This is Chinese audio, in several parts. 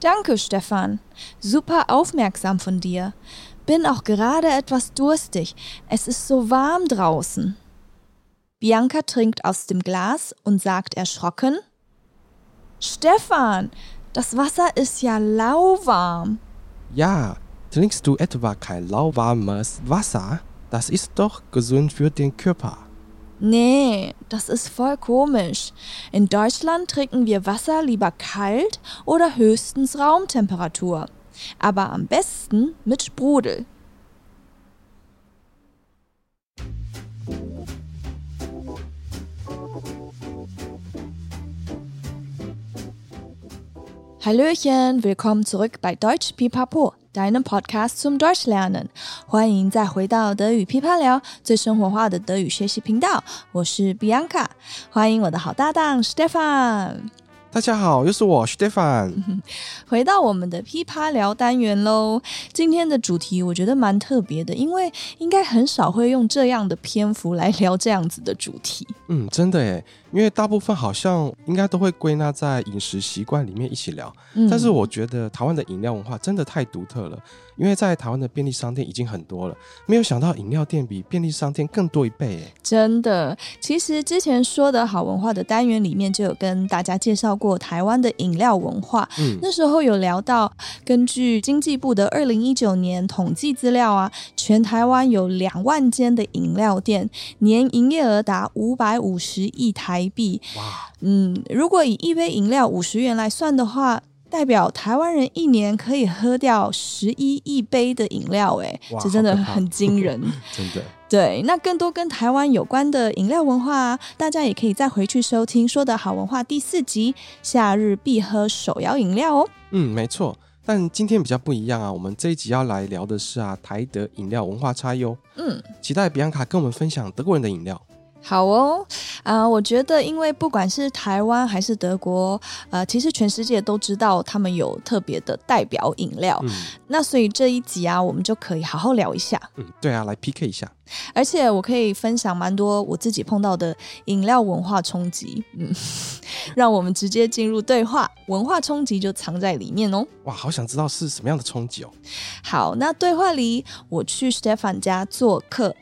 Danke, Stefan. Super aufmerksam von dir. Bin auch gerade etwas durstig. Es ist so warm draußen. Bianca trinkt aus dem Glas und sagt erschrocken, Stefan, das Wasser ist ja lauwarm. Ja, trinkst du etwa kein lauwarmes Wasser? Das ist doch gesund für den Körper. Nee, das ist voll komisch. In Deutschland trinken wir Wasser lieber kalt oder höchstens Raumtemperatur. Aber am besten mit Sprudel. Hallöchen, willkommen zurück bei Deutsch Pipapo, deinem Podcast zum Deutschlernen。欢迎再回到德语噼啪聊，最生活化的德语学习频道。我是 Bianca，欢迎我的好搭档 Stefan。大家好，又是我 Stefan。回到我们的噼啪聊单元喽。今天的主题我觉得蛮特别的，因为应该很少会用这样的篇幅来聊这样子的主题。嗯，真的耶。因为大部分好像应该都会归纳在饮食习惯里面一起聊，嗯，但是我觉得台湾的饮料文化真的太独特了。因为在台湾的便利商店已经很多了，没有想到饮料店比便利商店更多一倍诶。真的，其实之前说的好文化的单元里面就有跟大家介绍过台湾的饮料文化。嗯，那时候有聊到，根据经济部的二零一九年统计资料啊，全台湾有两万间的饮料店，年营业额达五百五十亿台币。哇，嗯，如果以一杯饮料五十元来算的话。代表台湾人一年可以喝掉十一亿杯的饮料，哎，这真的很惊人，真的。对，那更多跟台湾有关的饮料文化，大家也可以再回去收听《说的好文化》第四集《夏日必喝手摇饮料》哦。嗯，没错。但今天比较不一样啊，我们这一集要来聊的是啊，台德饮料文化差异哦。嗯，期待比安卡跟我们分享德国人的饮料。好哦，啊、呃，我觉得，因为不管是台湾还是德国，呃，其实全世界都知道他们有特别的代表饮料。嗯，那所以这一集啊，我们就可以好好聊一下。嗯，对啊，来 PK 一下。而且我可以分享蛮多我自己碰到的饮料文化冲击。嗯，让我们直接进入对话，文化冲击就藏在里面哦。哇，好想知道是什么样的冲击哦。好，那对话里，我去 Stefan 家做客。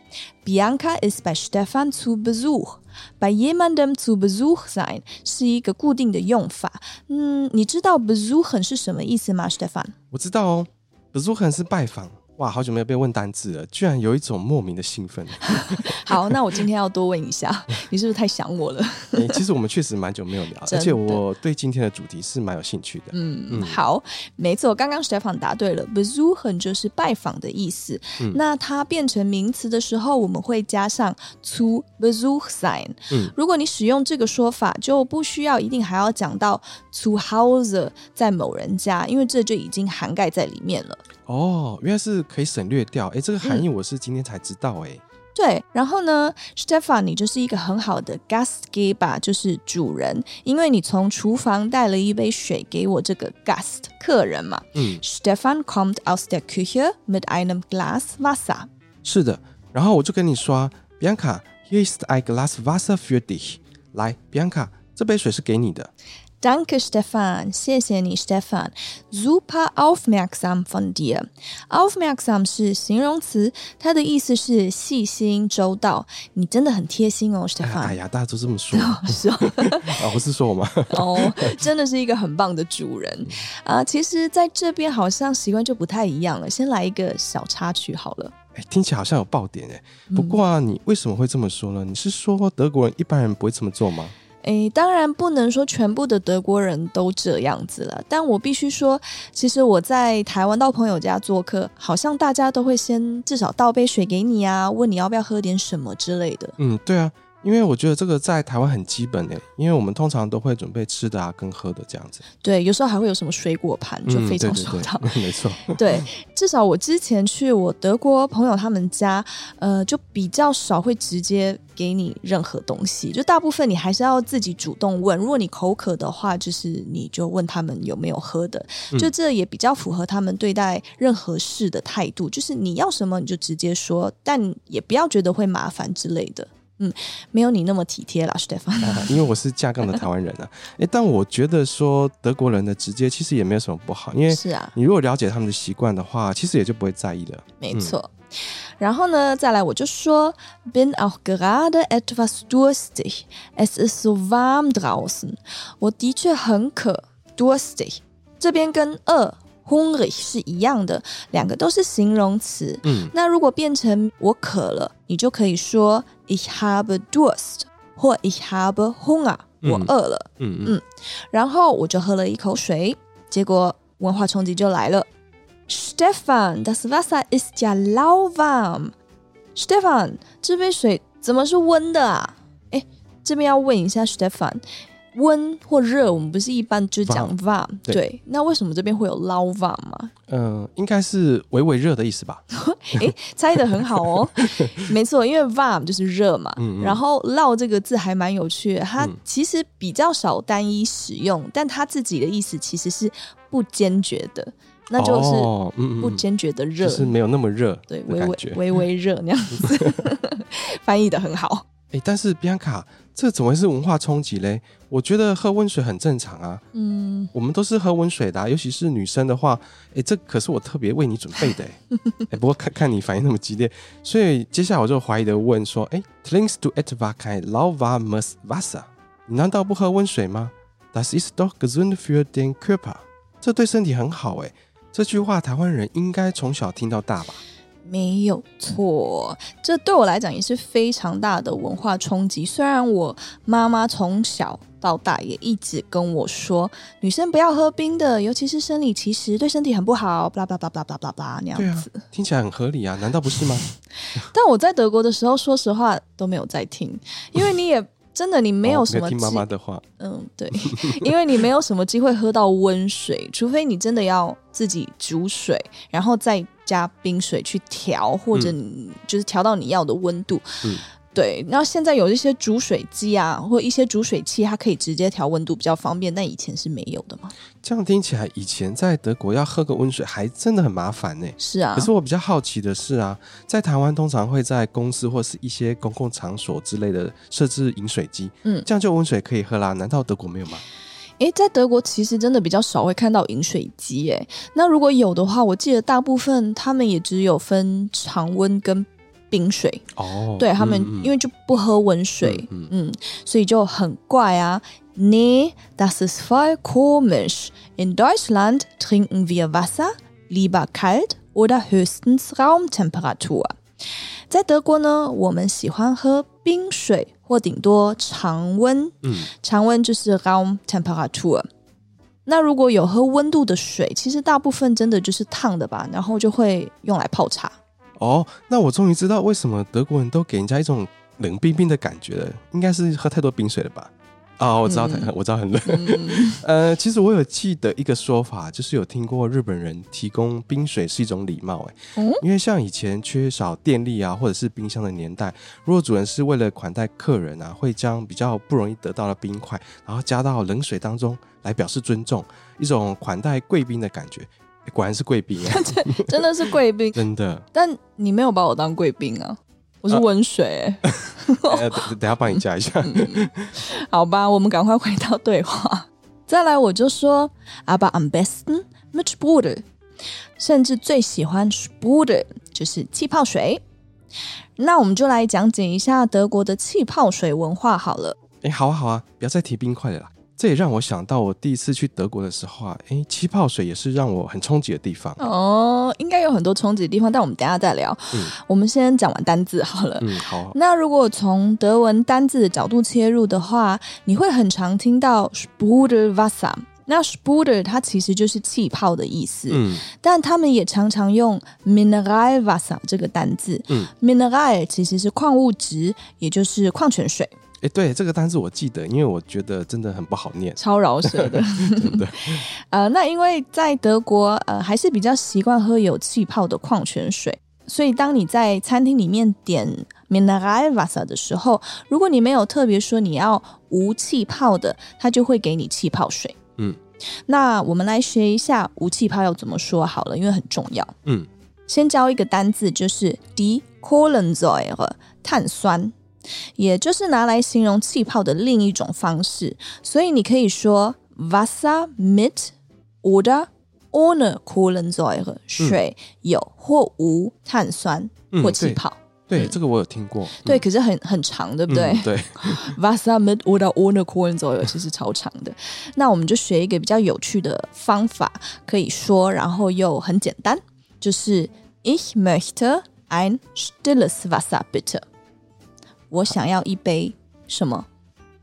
Bianca ist bei Stefan zu Besuch。Bei jemandem zu Besuch sein 是一个固定的用法。嗯，你知道 Besuchen 是什么意思吗，Stefan？我知道哦，Besuchen 是拜访。 哇，好久没有被问单字了，居然有一种莫名的兴奋。好，那我今天要多问一下，你是不是太想我了？欸、其实我们确实蛮久没有聊，而且我对今天的主题是蛮有兴趣的。嗯嗯，好，没错，刚刚 Stefan 答对了，Besuchen 就是拜访的意思。嗯、那它变成名词的时候，我们会加上 zu Besuch sein。嗯，如果你使用这个说法，就不需要一定还要讲到 zu Hause 在某人家，因为这就已经涵盖在里面了。哦，原来是可以省略掉，哎，这个含义我是今天才知道，哎、嗯。对，然后呢，Stefan，你就是一个很好的 Gastgeber，就是主人，因为你从厨房带了一杯水给我这个 Gast 客人嘛。嗯，Stefan kommt aus der Küche mit einem Glas Wasser。是的，然后我就跟你说，Bianca，hier ist ein Glas Wasser für dich。来，Bianca，这杯水是给你的。Danke, Stefan. 谢谢你，Stefan. Super aufmerksam von dir. Aufmerksam 是形容词，它的意思是细心周到。你真的很贴心哦，Stefan。哎呀，大家都这么说。是哦，啊，不是说我吗？哦，真的是一个很棒的主人啊。其实，在这边好像习惯就不太一样了。先来一个小插曲好了。哎，听起来好像有爆点哎。不过啊，你为什么会这么说呢？你是说德国人一般人不会这么做吗？诶，当然不能说全部的德国人都这样子了，但我必须说，其实我在台湾到朋友家做客，好像大家都会先至少倒杯水给你啊，问你要不要喝点什么之类的。嗯，对啊，因为我觉得这个在台湾很基本诶，因为我们通常都会准备吃的啊，跟喝的这样子。对，有时候还会有什么水果盘，就非常受到。嗯、对对对没错。对，至少我之前去我德国朋友他们家，呃，就比较少会直接给你任何东西，就大部分你还是要自己主动问。如果你口渴的话，就是你就问他们有没有喝的，就这也比较符合他们对待任何事的态度，就是你要什么你就直接说，但也不要觉得会麻烦之类的。嗯，没有你那么体贴啦，Stephan。因为我是架杠的台湾人啊，哎，但我觉得说德国人的直接其实也没有什么不好，因为是啊，你如果了解他们的习惯的话，其实也就不会在意了。没错。嗯、然后呢，再来我就说，bin auch gerade etwas durstig，es ist so warm draußen。我的确很渴，durstig，这边跟饿。Hungrig 是一样的，两个都是形容词。嗯，那如果变成我渴了，你就可以说 ich habe Durst 或 ich habe Hunger，我饿了。嗯嗯，嗯，然后我就喝了一口水，结果文化冲击就来了。Stephan，das Wasser ist ja lauwarm。Stephan，这杯水怎么是温的啊？哎，这边要问一下 Stephan。温或热，我们不是一般就讲 warm，对，对，那为什么这边会有 lauwarm 吗？嗯、呃，应该是微微热的意思吧？诶，猜的很好哦，没错，因为 warm 就是热嘛。嗯嗯，然后 lauw 这个字还蛮有趣的，它其实比较少单一使用，嗯、但它自己的意思其实是不坚决的，那就是不坚决的热，哦嗯嗯，就是没有那么热，对，微微微微热那样子，翻译的很好。诶，但是 Bianca。这怎么会是文化冲击嘞？我觉得喝温水很正常啊。嗯，我们都是喝温水的啊，尤其是女生的话，诶，这可是我特别为你准备的。诶，不过看看你反应那么激烈，所以接下来我就怀疑的问说：诶，Trinkst du etwa kein lauwarmes Wasser？你难道不喝温水吗？Das ist doch gesund für den Körper。这对身体很好诶。这句话台湾人应该从小听到大吧？没有错，这对我来讲也是非常大的文化冲击。虽然我妈妈从小到大也一直跟我说，女生不要喝冰的，尤其是生理期时对身体很不好。巴拉巴拉巴拉巴拉巴拉那样子，听起来很合理啊，难道不是吗？但我在德国的时候，说实话都没有在听，因为你也。真的，你没有什么、哦、听妈妈的话。嗯，对，因为你没有什么机会喝到温水，除非你真的要自己煮水，然后再加冰水去调，或者你就是调到你要的温度。嗯。对，然后现在有一些煮水机啊，或一些煮水器，它可以直接调温度，比较方便。但以前是没有的嘛。这样听起来，以前在德国要喝个温水还真的很麻烦呢。是啊。可是我比较好奇的是啊，在台湾通常会在公司或是一些公共场所之类的设置饮水机，嗯，这样就温水可以喝啦。难道德国没有吗？诶，在德国其实真的比较少会看到饮水机，诶，那如果有的话，我记得大部分他们也只有分常温跟。冰水哦，对他们，因为就不喝温水，嗯，嗯，嗯，所以就很怪啊。Nee, das ist voll komisch. In Deutschland trinken wir Wasser lieber kalt oder höchstens Raumtemperatur. 在德国呢，我们喜欢喝冰水或顶多常温，嗯，常温就是 Raumtemperatur。那如果有喝温度的水，其实大部分真的就是烫的吧，然后就会用来泡茶。哦，那我终于知道为什么德国人都给人家一种冷冰冰的感觉了，应该是喝太多冰水了吧？啊、哦，我知道，嗯、我知道很冷。嗯、呃，其实我有记得一个说法，就是有听过日本人提供冰水是一种礼貌，哎，因为像以前缺少电力啊，或者是冰箱的年代，如果主人是为了款待客人啊，会将比较不容易得到的冰块，然后加到冷水当中来表示尊重，一种款待贵宾的感觉。果然是贵宾啊！真的是贵宾，真的。但你没有把我当贵宾啊，我是温水、欸。呃、等等下帮你加一下、嗯。好吧，我们赶快回到对话。再来，我就说，aber am besten mit Sprudel，甚至最喜欢 Sprudel，就是气泡水。那我们就来讲解一下德国的气泡水文化好了。哎，好啊，好啊，不要再提冰块了啦。这也让我想到，我第一次去德国的时候啊，诶，气泡水也是让我很冲击的地方。哦，应该有很多冲击的地方，但我们等一下再聊。嗯，我们先讲完单字好了。嗯，好。那如果从德文单字的角度切入的话，你会很常听到 Sprudelwasser，那 Spruder 它其实就是气泡的意思，嗯，但他们也常常用 Mineralwasser 这个单字，嗯，Mineral 其实是矿物质，也就是矿泉水。哎，对，这个单字我记得，因为我觉得真的很不好念，超饶舌的。对，呃，那因为在德国，呃，还是比较习惯喝有气泡的矿泉水，所以当你在餐厅里面点 Mineralwasser 的时候，如果你没有特别说你要无气泡的，他就会给你气泡水。嗯，那我们来学一下无气泡要怎么说好了，因为很重要。嗯，先教一个单字，就是 die Kohlensäure 碳酸，也就是拿来形容气泡的另一种方式。所以你可以说 Wasser mit oder ohne Kohlensäure，水有或无碳酸或气泡。嗯对，这个我有听过。对，可是很很长，对不对？嗯、对，Wasser mit oder ohne Kohlensäure 其实超长的。那我们就学一个比较有趣的方法，可以说，然后又很简单，就是 Ich möchte ein stilles Wasser bitte。我想要一杯什么？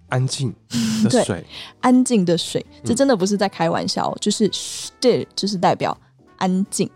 安静的水。安静的水，这真的不是在开玩笑，就是 still，就是代表安静。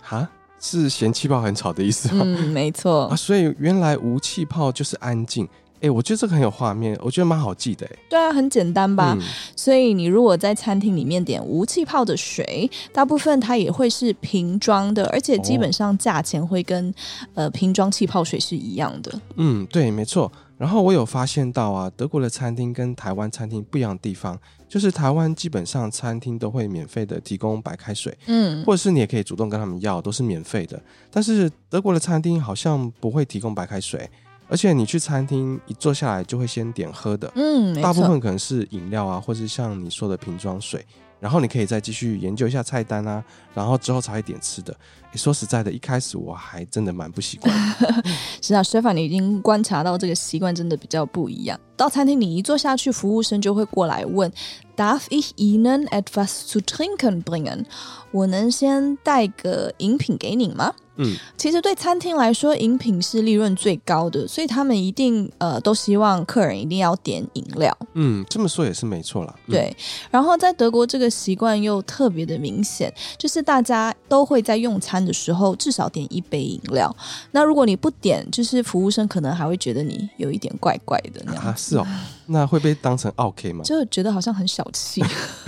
哈？是嫌气泡很吵的意思吗？嗯，没错啊，所以原来无气泡就是安静。哎，我觉得这个很有画面，我觉得蛮好记的。哎，对啊，很简单吧？嗯、所以你如果在餐厅里面点无气泡的水，大部分它也会是瓶装的，而且基本上价钱会跟、哦、呃瓶装气泡水是一样的。嗯，对，没错。然后我有发现到啊，德国的餐厅跟台湾餐厅不一样的地方，就是台湾基本上餐厅都会免费的提供白开水，嗯，或者是你也可以主动跟他们要，都是免费的。但是德国的餐厅好像不会提供白开水，而且你去餐厅一坐下来就会先点喝的，嗯，大部分可能是饮料啊，或者是像你说的瓶装水。然后你可以再继续研究一下菜单啊，然后之后才会点吃的。说实在的，一开始我还真的蛮不习惯。是啊，Stefan，你已经观察到这个习惯真的比较不一样。到餐厅你一坐下去，服务生就会过来问：Darf ich Ihnen etwas zu trinken bringen？我能先带个饮品给你吗？嗯，其实对餐厅来说，饮品是利润最高的，所以他们一定呃都希望客人一定要点饮料。嗯，这么说也是没错啦。嗯、对，然后在德国这个习惯又特别的明显，就是大家都会在用餐的时候至少点一杯饮料。那如果你不点，就是服务生可能还会觉得你有一点怪怪的那样。啊，是哦，那会被当成 OK 吗？就觉得好像很小气。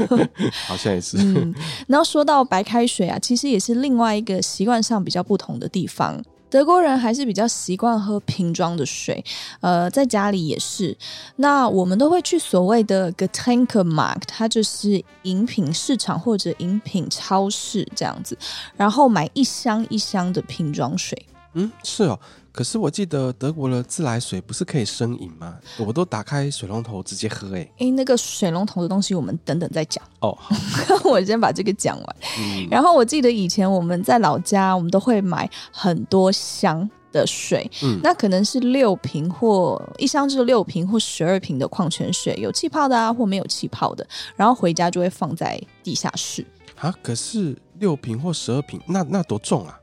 好像也是。嗯，然后说到白开水啊，其实也是另外一个习惯上比较不同的地方，德国人还是比较习惯喝瓶装的水，呃，在家里也是。那我们都会去所谓的 Getränkemarkt，它就是饮品市场或者饮品超市这样子，然后买一箱一箱的瓶装水。嗯，是哦。可是我记得德国的自来水不是可以生饮吗？我都打开水龙头直接喝。哎，哎，那个水龙头的东西我们等等再讲哦。我先把这个讲完。嗯，然后我记得以前我们在老家，我们都会买很多箱的水，嗯，那可能是六瓶或一箱就是六瓶或十二瓶的矿泉水，有气泡的啊，或没有气泡的，然后回家就会放在地下室。啊，可是六瓶或十二瓶，那那多重啊？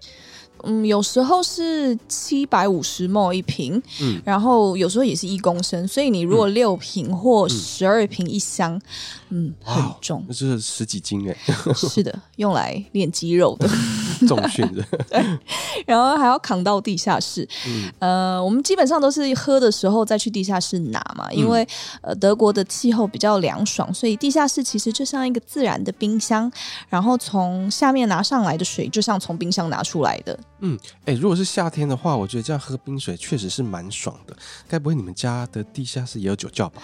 嗯，有时候是七百五十 ml 一瓶，嗯，然后有时候也是一公升，所以你如果六瓶或十二瓶一箱，嗯，嗯，很重，那是十几斤哎，是的，用来练肌肉的。重训的，对，然后还要扛到地下室。嗯，呃，我们基本上都是喝的时候再去地下室拿嘛，因为呃德国的气候比较凉爽，所以地下室其实就像一个自然的冰箱，然后从下面拿上来的水就像从冰箱拿出来的。嗯，哎，如果是夏天的话，我觉得这样喝冰水确实是蛮爽的。该不会你们家的地下室也有酒窖吧？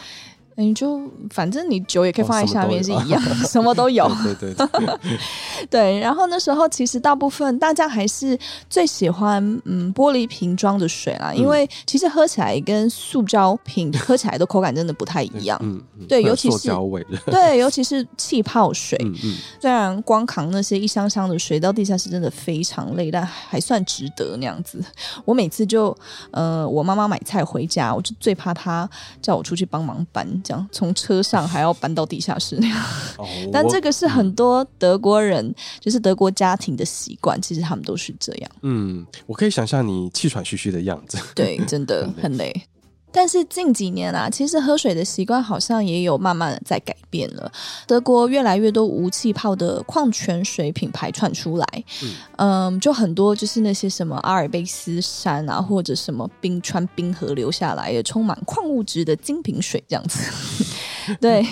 你就反正你酒也可以放在下面是一样，哦、什么都有。对对对，对。然后那时候其实大部分大家还是最喜欢嗯玻璃瓶装的水啦，嗯、因为其实喝起来跟塑胶瓶喝起来的口感真的不太一样。嗯，对，尤其是对，尤其是气泡水。嗯嗯。虽然光扛那些一箱箱的水到地下室真的非常累，但还算值得那样子。我每次就呃，我妈妈买菜回家，我就最怕她叫我出去帮忙搬。这样从车上还要搬到地下室那样，哦、但这个是很多德国人，嗯、就是德国家庭的习惯，其实他们都是这样。嗯，我可以想象你气喘吁吁的样子。对，真的 很累。但是近几年啊，其实喝水的习惯好像也有慢慢的在改变了。德国越来越多无气泡的矿泉水品牌窜出来，嗯，嗯，就很多就是那些什么阿尔卑斯山啊，或者什么冰川冰河流下来也充满矿物质的精品水这样子。对，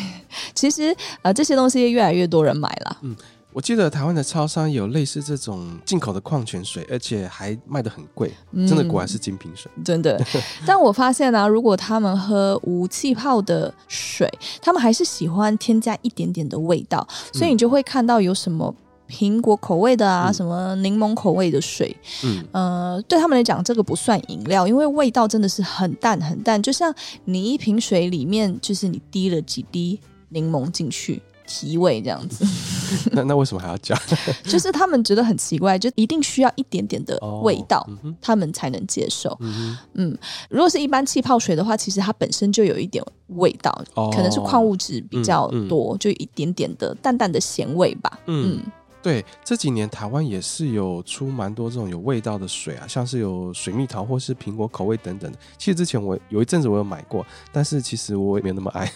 其实呃这些东西越来越多人买了。嗯。我记得台湾的超商有类似这种进口的矿泉水，而且还卖的很贵，真的果然是精品水，嗯、真的。但我发现啊，如果他们喝无气泡的水，他们还是喜欢添加一点点的味道，所以你就会看到有什么苹果口味的啊，嗯、什么柠檬口味的水。嗯，呃，对他们来讲，这个不算饮料，因为味道真的是很淡很淡，就像你一瓶水里面，就是你滴了几滴柠檬进去。提味这样子，那那为什么还要加？就是他们觉得很奇怪，就一定需要一点点的味道，哦嗯、他们才能接受。嗯，嗯，如果是一般气泡水的话，其实它本身就有一点味道，哦、可能是矿物质比较多，就一点点的淡淡的咸味吧。嗯。嗯对，这几年台湾也是有出蛮多这种有味道的水啊，像是有水蜜桃或是苹果口味等等的。其实之前我有一阵子我有买过，但是其实我也没有那么爱。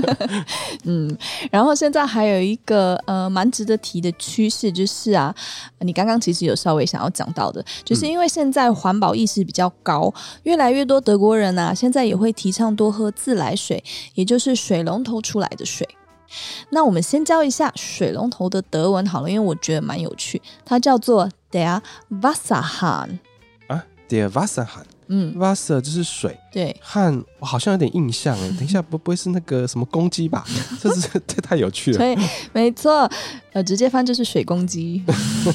嗯，然后现在还有一个呃蛮值得提的趋势，就是啊，你刚刚其实有稍微想要讲到的，就是因为现在环保意识比较高，越来越多德国人啊，现在也会提倡多喝自来水，也就是水龙头出来的水。那我们先教一下水龙头的德文好了，因为我觉得蛮有趣。它叫做 der Wasserhahn 啊，der Wasserhahn。嗯，Wasser 就是水，对，Hahn 我好像有点印象哎。等一下，不不会是那个什么公鸡吧？这是这太有趣了。对，没错，呃，直接翻就是水公鸡。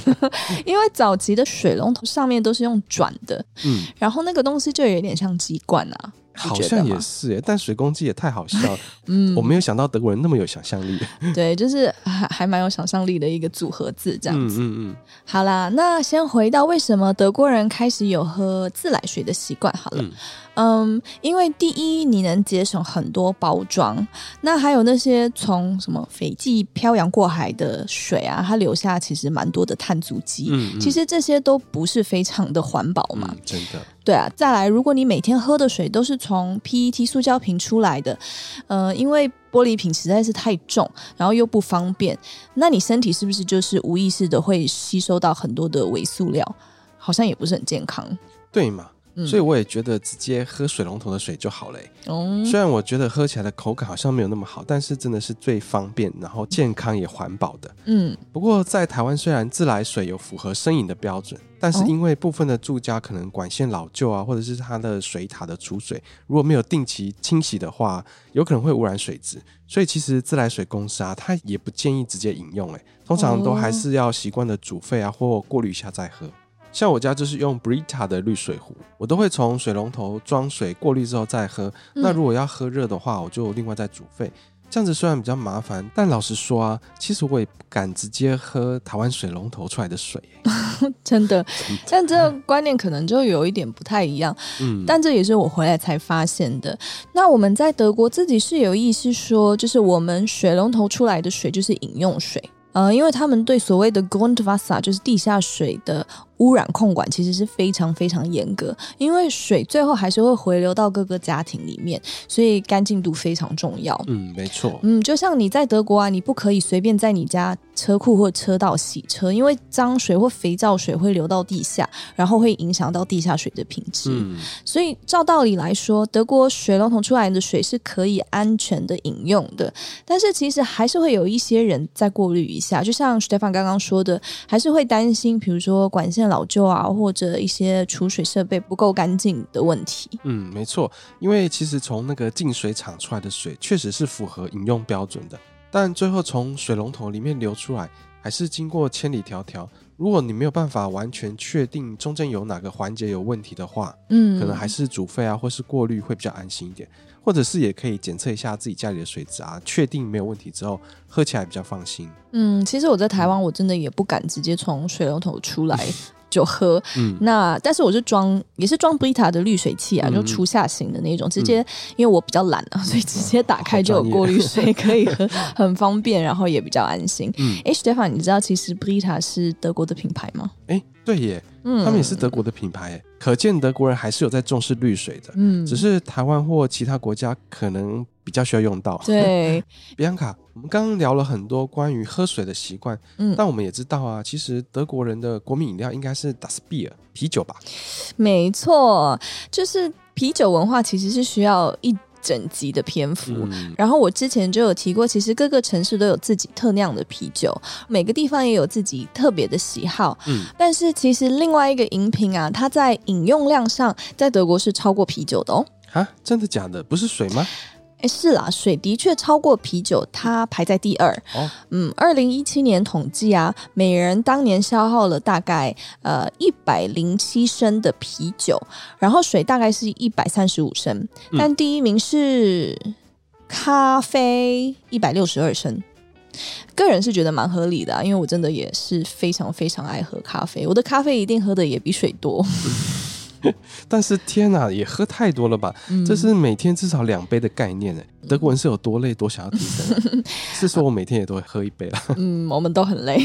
因为早期的水龙头上面都是用转的，嗯，然后那个东西就有点像鸡冠啊。好像也是耶，但水公鸡也太好笑了。嗯，我没有想到德国人那么有想象力。对，就是还还蛮有想象力的一个组合字这样子。嗯嗯嗯。好啦，那先回到为什么德国人开始有喝自来水的习惯好了。嗯嗯，因为第一，你能节省很多包装，那还有那些从什么斐济漂洋过海的水啊，它留下其实蛮多的碳足迹。嗯，嗯，其实这些都不是非常的环保嘛。嗯，真的。对啊，再来，如果你每天喝的水都是从 PET 塑胶瓶出来的，呃，因为玻璃瓶实在是太重，然后又不方便，那你身体是不是就是无意识的会吸收到很多的微塑料？好像也不是很健康。对嘛？所以我也觉得直接喝水龙头的水就好嘞。嗯，虽然我觉得喝起来的口感好像没有那么好，但是真的是最方便，然后健康也环保的。嗯，不过在台湾虽然自来水有符合生饮的标准，但是因为部分的住家可能管线老旧啊，或者是它的水塔的储水如果没有定期清洗的话，有可能会污染水质。所以其实自来水公司啊，它也不建议直接饮用，哎，通常都还是要习惯的煮沸啊，或过滤一下再喝。像我家就是用 Brita 的滤水壶，我都会从水龙头装水过滤之后再喝。嗯、那如果要喝热的话，我就另外再煮沸。这样子虽然比较麻烦，但老实说啊，其实我也不敢直接喝台湾水龙头出来的水。真的，但这个观念可能就有一点不太一样。嗯，但这也是我回来才发现的。那我们在德国自己是有意识说，就是我们水龙头出来的水就是饮用水。呃，因为他们对所谓的 Grundwasser 就是地下水的污染控管其实是非常非常严格，因为水最后还是会回流到各个家庭里面，所以干净度非常重要。嗯，没错。嗯，就像你在德国啊，你不可以随便在你家车库或车道洗车，因为脏水或肥皂水会流到地下，然后会影响到地下水的品质。嗯，所以照道理来说，德国水龙头出来的水是可以安全的饮用的，但是其实还是会有一些人在过滤一下，就像 Stefan 刚刚说的，还是会担心，比如说管线。老旧啊，或者一些储水设备不够干净的问题。嗯，没错，因为其实从那个净水厂出来的水确实是符合饮用标准的，但最后从水龙头里面流出来，还是经过千里迢迢。如果你没有办法完全确定中间有哪个环节有问题的话，嗯，可能还是煮沸啊，或是过滤会比较安心一点。或者是也可以检测一下自己家里的水质啊，确定没有问题之后，喝起来比较放心。嗯，其实我在台湾，我真的也不敢直接从水龙头出来。就喝。嗯，那但是我是装也是装 Brita 的滤水器啊，嗯、就初夏型的那种，直接、嗯、因为我比较懒啊，所以直接打开就有过滤水可以 喝，很方便，然后也比较安心。嗯，哎，Stefan，你知道其实 Brita 是德国的品牌吗？哎，对耶，嗯，他们也是德国的品牌，可见德国人还是有在重视滤水的。嗯，只是台湾或其他国家可能比较需要用到。对，比安卡，我们刚刚聊了很多关于喝水的习惯，嗯，但我们也知道啊，其实德国人的国民饮料应该是 Das Bier 啤酒吧？没错，就是啤酒文化其实是需要一。整集的篇幅，嗯、然后我之前就有提过，其实各个城市都有自己特酿的啤酒，每个地方也有自己特别的喜好。嗯，但是其实另外一个饮品啊，它在饮用量上，在德国是超过啤酒的哦。啊，真的假的？不是水吗？哎，是啦，水的确超过啤酒，它排在第二。哦，嗯，二零一七年统计啊，每人当年消耗了大概呃一百零七升的啤酒，然后水大概是一百三十五升，但第一名是咖啡一百六十二升。个人是觉得蛮合理的啊，因为我真的也是非常非常爱喝咖啡，我的咖啡一定喝的也比水多。但是天哪，也喝太多了吧？嗯、这是每天至少两杯的概念哎。德国人是有多累，多想要提神？是说我每天也都会喝一杯了。嗯，我们都很累。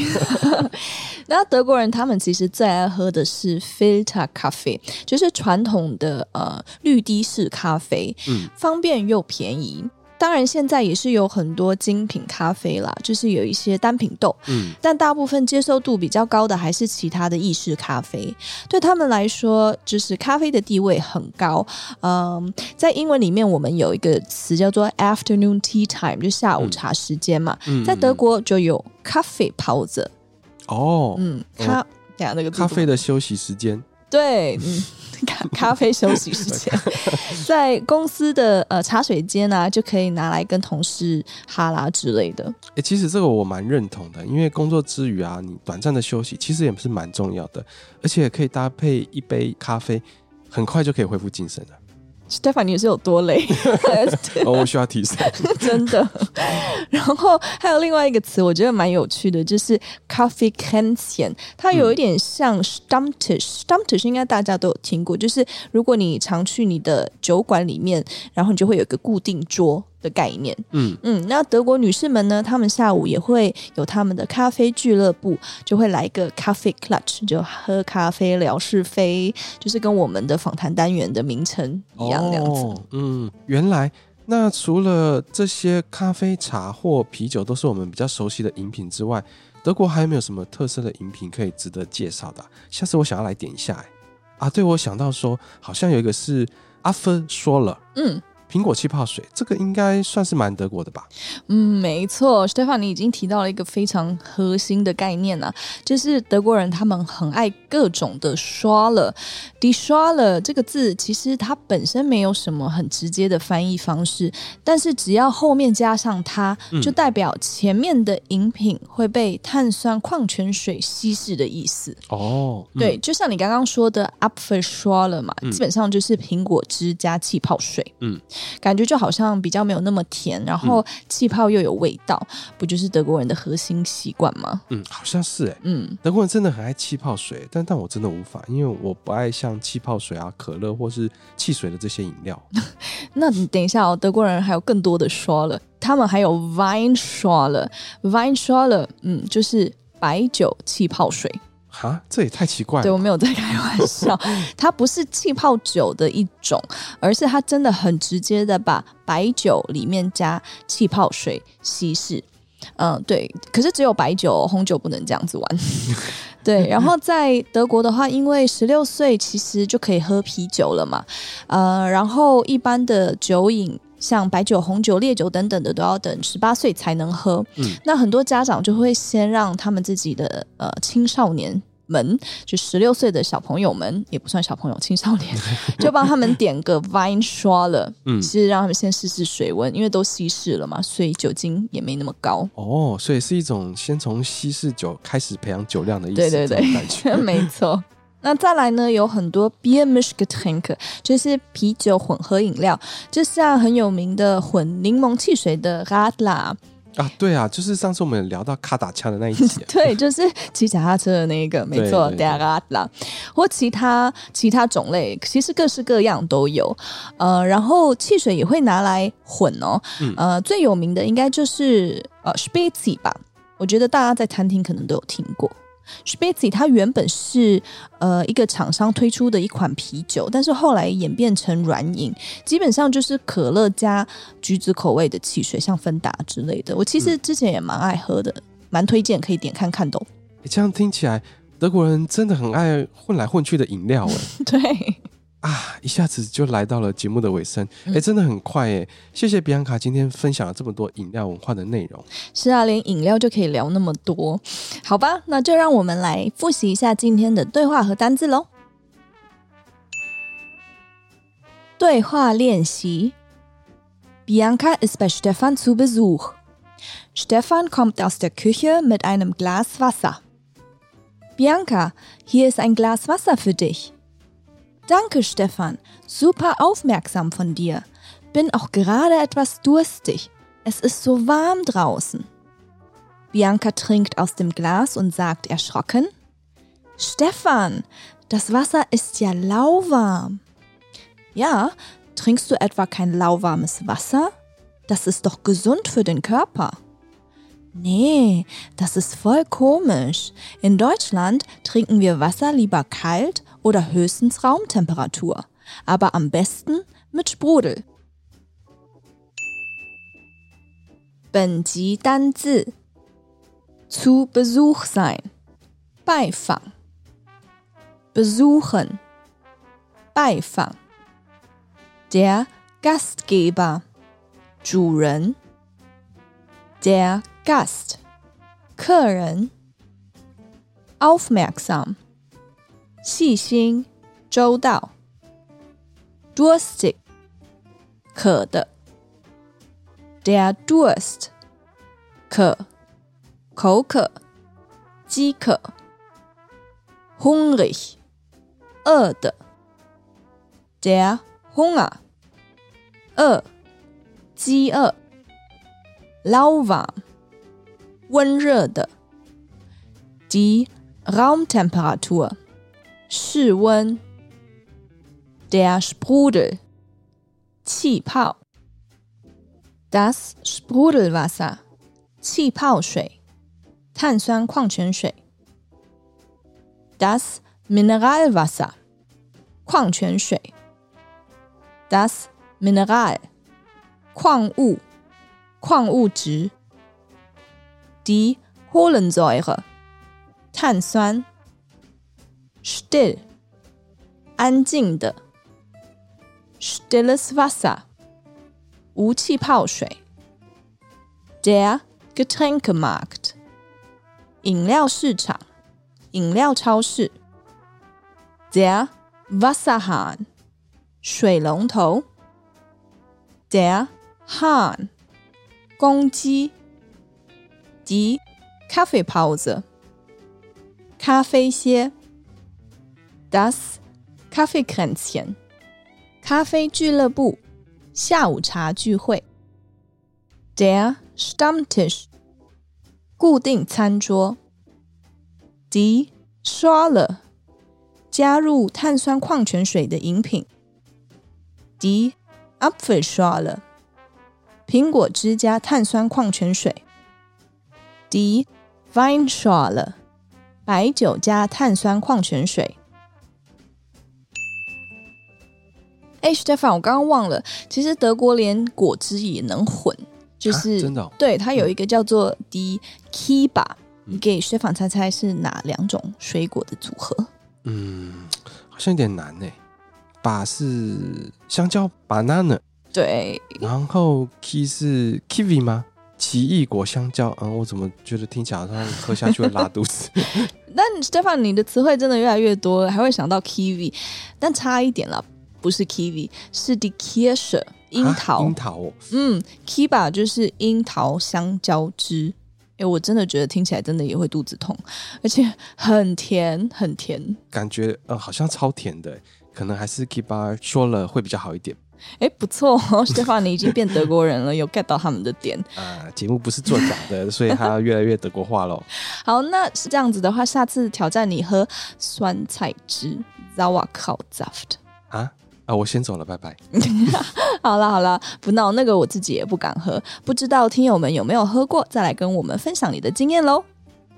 那德国人他们其实最爱喝的是 Filter 咖啡，就是传统的呃绿滴式咖啡，嗯，方便又便宜。当然，现在也是有很多精品咖啡啦，就是有一些单品豆，嗯，但大部分接受度比较高的还是其他的意式咖啡。对他们来说，就是咖啡的地位很高。嗯，在英文里面，我们有一个词叫做 afternoon tea time，就下午茶时间嘛。嗯，在德国就有 Kaffeepause。哦，嗯，咖，等下那个咖啡的休息时间。对，嗯。咖 咖啡休息时间，在公司的呃茶水间啊，就可以拿来跟同事哈拉之类的。哎、欸，其实这个我蛮认同的，因为工作之余啊，你短暂的休息其实也是蛮重要的，而且可以搭配一杯咖啡，很快就可以恢复精神了。Stefan，你是有多累？哦，我需要提升，真的。然后还有另外一个词，我觉得蛮有趣的，就是 Kaffeekränzchen，它有一点像 Stammtisch，Stammtisch 应该大家都有听过，就是如果你常去你的酒馆里面，然后你就会有一个固定桌。的概念，嗯嗯，那德国女士们呢，她们下午也会有她们的咖啡俱乐部，就会来一个咖啡 clutch，就喝咖啡聊是非，就是跟我们的访谈单元的名称一样这样子。哦，嗯，原来那除了这些咖啡、茶或啤酒都是我们比较熟悉的饮品之外，德国还有没有什么特色的饮品可以值得介绍的啊？下次我想要来点一下，哎，啊，对，我想到说，好像有一个是 Apfelschorle，嗯。苹果气泡水，这个应该算是蛮德国的吧？嗯，没错，Stefan，你已经提到了一个非常核心的概念啊，就是德国人他们很爱各种的 Schorle，Die Schorle 这个字其实它本身没有什么很直接的翻译方式，但是只要后面加上它，就代表前面的饮品会被碳酸矿泉水稀释的意思。哦，嗯、对，就像你刚刚说的 Apfelschorle 嘛，嗯、基本上就是苹果汁加气泡水。嗯。感觉就好像比较没有那么甜，然后气泡又有味道，嗯、不就是德国人的核心习惯吗？嗯，好像是哎。嗯，德国人真的很爱气泡水，但但我真的无法，因为我不爱像气泡水啊、可乐或是汽水的这些饮料。那你等一下哦，德国人还有更多的 Schorle，他们还有 Weinschorle，Weinschorle，嗯，就是白酒气泡水。啊，这也太奇怪了。对，我没有在开玩笑，它不是气泡酒的一种，而是它真的很直接的把白酒里面加气泡水稀释。嗯，对。可是只有白酒，红酒不能这样子玩。对。然后在德国的话，因为十六岁其实就可以喝啤酒了嘛。呃，然后一般的酒饮。像白酒、红酒、烈酒等等的，都要等十八岁才能喝。嗯，那很多家长就会先让他们自己的呃青少年们，就十六岁的小朋友们，也不算小朋友，青少年，就帮他们点个 Weinschorle。嗯，其实让他们先试试水温，因为都稀释了嘛，所以酒精也没那么高。哦，所以是一种先从稀释酒开始培养酒量的意思。对对对，没错。那再来呢，有很多 Biermischgetränke，就是啤酒混合饮料，就像很有名的混柠檬汽水的 Radler，啊，对啊，就是上次我们聊到卡打枪的那一集，对，就是骑脚踏车的那一个，没错，对啊，或其他其他种类，其实各式各样都有。呃，然后汽水也会拿来混哦。嗯、呃，最有名的应该就是呃 s p i z i 吧，我觉得大家在餐厅可能都有听过。Spezi 它原本是呃一个厂商推出的一款啤酒，但是后来演变成软饮，基本上就是可乐加橘子口味的汽水，像芬达之类的。我其实之前也蛮爱喝的，蛮、嗯、推荐可以点看看的。这样听起来德国人真的很爱混来混去的饮料哎。对。啊，一下子就来到了节目的尾声，哎、嗯，真的很快哎！谢谢比安卡今天分享了这么多饮料文化的内容。是啊，连饮料就可以聊那么多，好吧？那就让我们来复习一下今天的对话和单字喽。对话练习：Bianca ist bei Stefan zu Besuch. Stefan kommt aus der Küche mit einem Glas Wasser. Bianca, hier ist ein Glas Wasser für dich. Danke, Stefan. Super aufmerksam von dir. Bin auch gerade etwas durstig. Es ist so warm draußen. Bianca trinkt aus dem Glas und sagt erschrocken, Stefan, das Wasser ist ja lauwarm. Ja, trinkst du etwa kein lauwarmes Wasser? Das ist doch gesund für den Körper. Nee, das ist voll komisch. In Deutschland trinken wir Wasser lieber kalt oder höchstens Raumtemperatur, aber am besten mit Sprudel. 本集单字 zu Besuch sein 拜访 besuchen 拜访 der Gastgeber 主人 der Gast 客人 aufmerksam 细心、周到。Durstig，渴的。Der Durst，渴，口渴，饥渴。Hungrig，饿的。Der Hunger，饿，饥饿。Lauwarm，温热的。Die Raumtemperatur。室温，der Sprudel，气泡，das Sprudelwasser，气泡水，碳酸矿泉水，das Mineralwasser，矿泉水，das Mineral，矿物，矿物质，die Kohlensäure，碳酸。 Still，安静的。Stilles Wasser，无气泡水。dere Getränkemarkt，饮料市场，饮料超市。Der Wasserhahn，水龙头。dere han，公鸡。Die Kaffeepause，咖啡歇。Das Kaffeekränzchen，咖啡俱乐部，下午茶聚会。Der Stammtisch，固定餐桌。Die Schorle，加入碳酸矿泉水的饮品。Die Apfelschorle，苹果汁加碳酸矿泉水。Die Weinschorle，白酒加碳酸矿泉水。 哎，Stefan，我刚刚忘了，其实德国连果汁也能混，就是、啊、真的、哦，对，它有一个叫做 Die Kiba，你给 Stefan 猜猜是哪两种水果的组合？嗯，好像有点难呢。把是香蕉，banana，对，然后 Ki 是 kiwi 吗？奇异果香蕉，嗯，我怎么觉得听起来好像喝下去会拉肚子？但 Stefan，你的词汇真的越来越多了，还会想到 kiwi，但差一点了。不是 kiwi，是 die Kirsche 樱桃。樱桃，嗯，Kiba 就是樱桃香蕉汁。哎，我真的觉得听起来真的也会肚子痛，而且很甜，很甜。感觉呃，好像超甜的，可能还是 Kiba 说了会比较好一点。哎，不错哦，Stefan，你已经变德国人了，有 get 到他们的点 啊。节目不是做假的，所以他越来越德国化喽。好，那是这样子的话，下次挑战你喝酸菜汁 Sauerkrautsaft 啊啊！我先走了，拜拜。好了好了，不闹那个，我自己也不敢喝，不知道听友们有没有喝过，再来跟我们分享你的经验喽。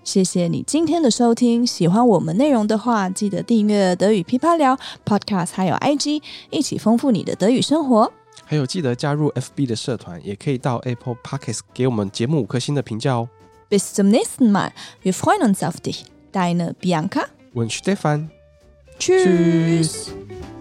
谢谢你今天的收听，喜欢我们内容的话，记得订阅德语噼啪聊 Podcast，还有 IG，一起丰富你的德语生活。还有记得加入 FB 的社团，也可以到 Apple Podcast 给我们节目五颗星的评价哦。Bis zum nächsten Mal, wir freuen uns auf dich. Deine Bianca und Stefan. Tschüss. Tschüss.